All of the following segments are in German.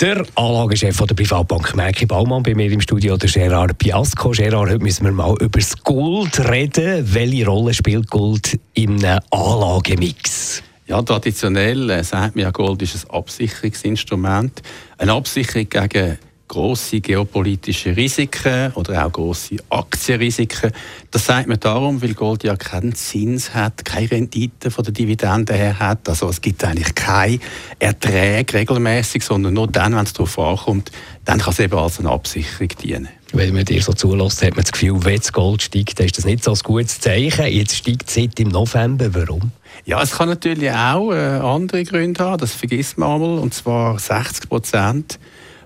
der Anlagechef der Privatbank Merki Baumann bei mir im Studio, der Gerard Piasco. Gerard, heute müssen wir mal über das Gold reden. Welche Rolle spielt Gold im Anlagemix? Ja, traditionell äh, sagt man ja, Gold ist ein Absicherungsinstrument. Eine Absicherung gegen große geopolitische Risiken oder auch große Aktienrisiken. Das sagt man darum, weil Gold ja keinen Zins hat, keine Rendite von der Dividende her hat. Also es gibt eigentlich keine Erträge regelmäßig, sondern nur dann, wenn es darauf ankommt, dann kann es eben als eine Absicherung dienen. Wenn man dir so zulässt, hat man das Gefühl, wenn das Gold steigt, dann ist das nicht so ein gutes Zeichen. Jetzt steigt es seit im November. Warum? Ja, es kann natürlich auch äh, andere Gründe haben, das vergisst man einmal, und zwar 60 Prozent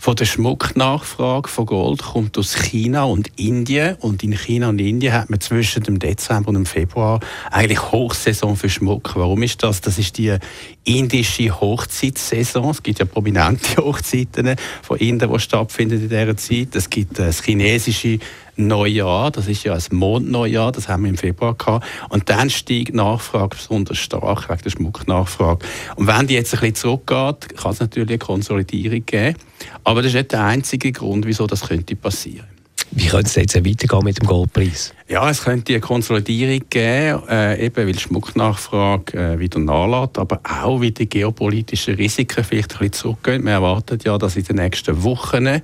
von der Schmucknachfrage von Gold kommt aus China und Indien. Und in China und Indien hat man zwischen dem Dezember und dem Februar eigentlich Hochsaison für Schmuck. Warum ist das? Das ist die indische Hochzeitssaison. Es gibt ja prominente Hochzeiten von Indien, die stattfinden in dieser Zeit. Es gibt das chinesische Neujahr, das ist ja ein Mondneujahr, das haben wir im Februar gehabt. Und dann steigt die Nachfrage besonders stark wegen der Schmucknachfrage. Und wenn die jetzt ein bisschen zurückgeht, kann es natürlich eine Konsolidierung geben. Aber das ist nicht der einzige Grund, wieso das könnte passieren. Wie könnte es jetzt weitergehen mit dem Goldpreis? Ja, es könnte eine Konsolidierung geben, äh, eben weil die Schmucknachfrage äh, wieder nachlässt, aber auch weil die geopolitischen Risiken vielleicht ein bisschen zurückgehen. Man erwartet ja, dass in den nächsten Wochen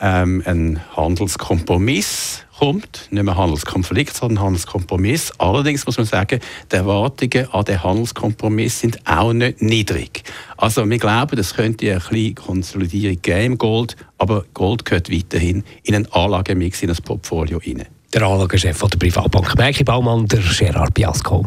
ähm, ein Handelskompromiss kommt, nicht mehr Handelskonflikt, sondern Handelskompromiss. Allerdings muss man sagen, die Erwartungen an den Handelskompromiss sind auch nicht niedrig. Also wir glauben, es könnte eine kleine Konsolidierung geben im Gold, aber Gold gehört weiterhin in einen Anlagemix, in ein Portfolio rein. Der Anlagechef der Privatbank Merki Baumann, der Gerard Biasco.